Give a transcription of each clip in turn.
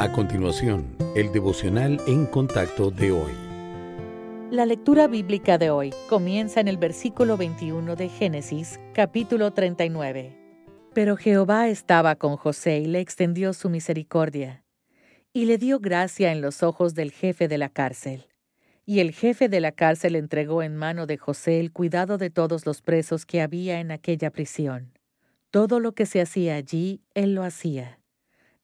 A continuación, el devocional en contacto de hoy. La lectura bíblica de hoy comienza en el versículo 21 de Génesis, capítulo 39. Pero Jehová estaba con José y le extendió su misericordia, y le dio gracia en los ojos del jefe de la cárcel. Y el jefe de la cárcel entregó en mano de José el cuidado de todos los presos que había en aquella prisión. Todo lo que se hacía allí, él lo hacía.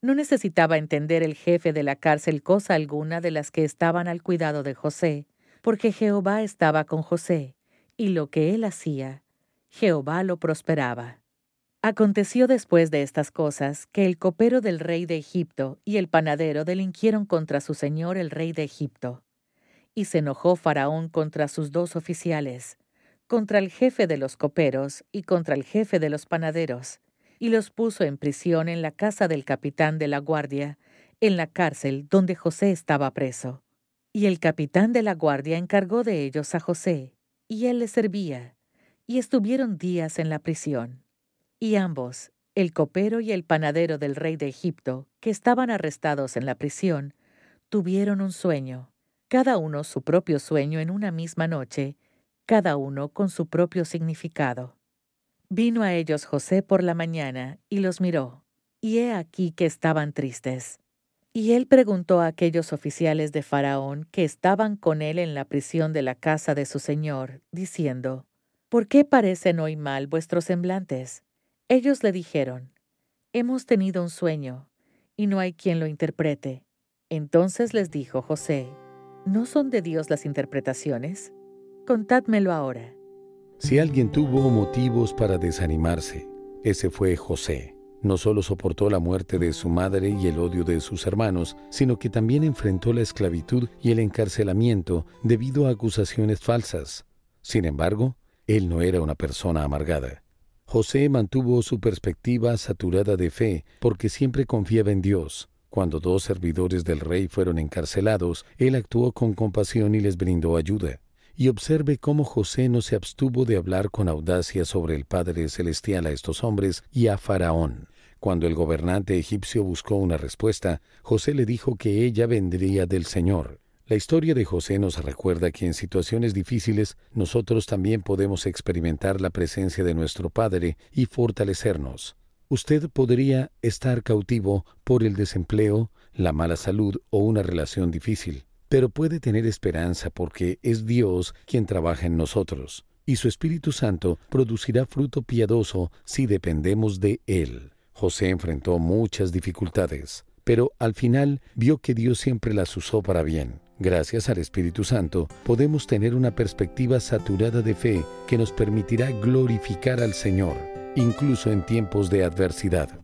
No necesitaba entender el jefe de la cárcel cosa alguna de las que estaban al cuidado de José, porque Jehová estaba con José, y lo que él hacía, Jehová lo prosperaba. Aconteció después de estas cosas que el copero del rey de Egipto y el panadero delinquieron contra su señor el rey de Egipto. Y se enojó Faraón contra sus dos oficiales, contra el jefe de los coperos y contra el jefe de los panaderos, y los puso en prisión en la casa del capitán de la guardia, en la cárcel donde José estaba preso. Y el capitán de la guardia encargó de ellos a José, y él les servía, y estuvieron días en la prisión. Y ambos, el copero y el panadero del rey de Egipto, que estaban arrestados en la prisión, tuvieron un sueño, cada uno su propio sueño en una misma noche, cada uno con su propio significado. Vino a ellos José por la mañana y los miró, y he aquí que estaban tristes. Y él preguntó a aquellos oficiales de Faraón que estaban con él en la prisión de la casa de su señor, diciendo, ¿Por qué parecen hoy mal vuestros semblantes? Ellos le dijeron, Hemos tenido un sueño, y no hay quien lo interprete. Entonces les dijo José, ¿no son de Dios las interpretaciones? Contádmelo ahora. Si alguien tuvo motivos para desanimarse, ese fue José. No solo soportó la muerte de su madre y el odio de sus hermanos, sino que también enfrentó la esclavitud y el encarcelamiento debido a acusaciones falsas. Sin embargo, él no era una persona amargada. José mantuvo su perspectiva saturada de fe porque siempre confiaba en Dios. Cuando dos servidores del rey fueron encarcelados, él actuó con compasión y les brindó ayuda y observe cómo José no se abstuvo de hablar con audacia sobre el Padre Celestial a estos hombres y a Faraón. Cuando el gobernante egipcio buscó una respuesta, José le dijo que ella vendría del Señor. La historia de José nos recuerda que en situaciones difíciles nosotros también podemos experimentar la presencia de nuestro Padre y fortalecernos. Usted podría estar cautivo por el desempleo, la mala salud o una relación difícil pero puede tener esperanza porque es Dios quien trabaja en nosotros, y su Espíritu Santo producirá fruto piadoso si dependemos de Él. José enfrentó muchas dificultades, pero al final vio que Dios siempre las usó para bien. Gracias al Espíritu Santo podemos tener una perspectiva saturada de fe que nos permitirá glorificar al Señor, incluso en tiempos de adversidad.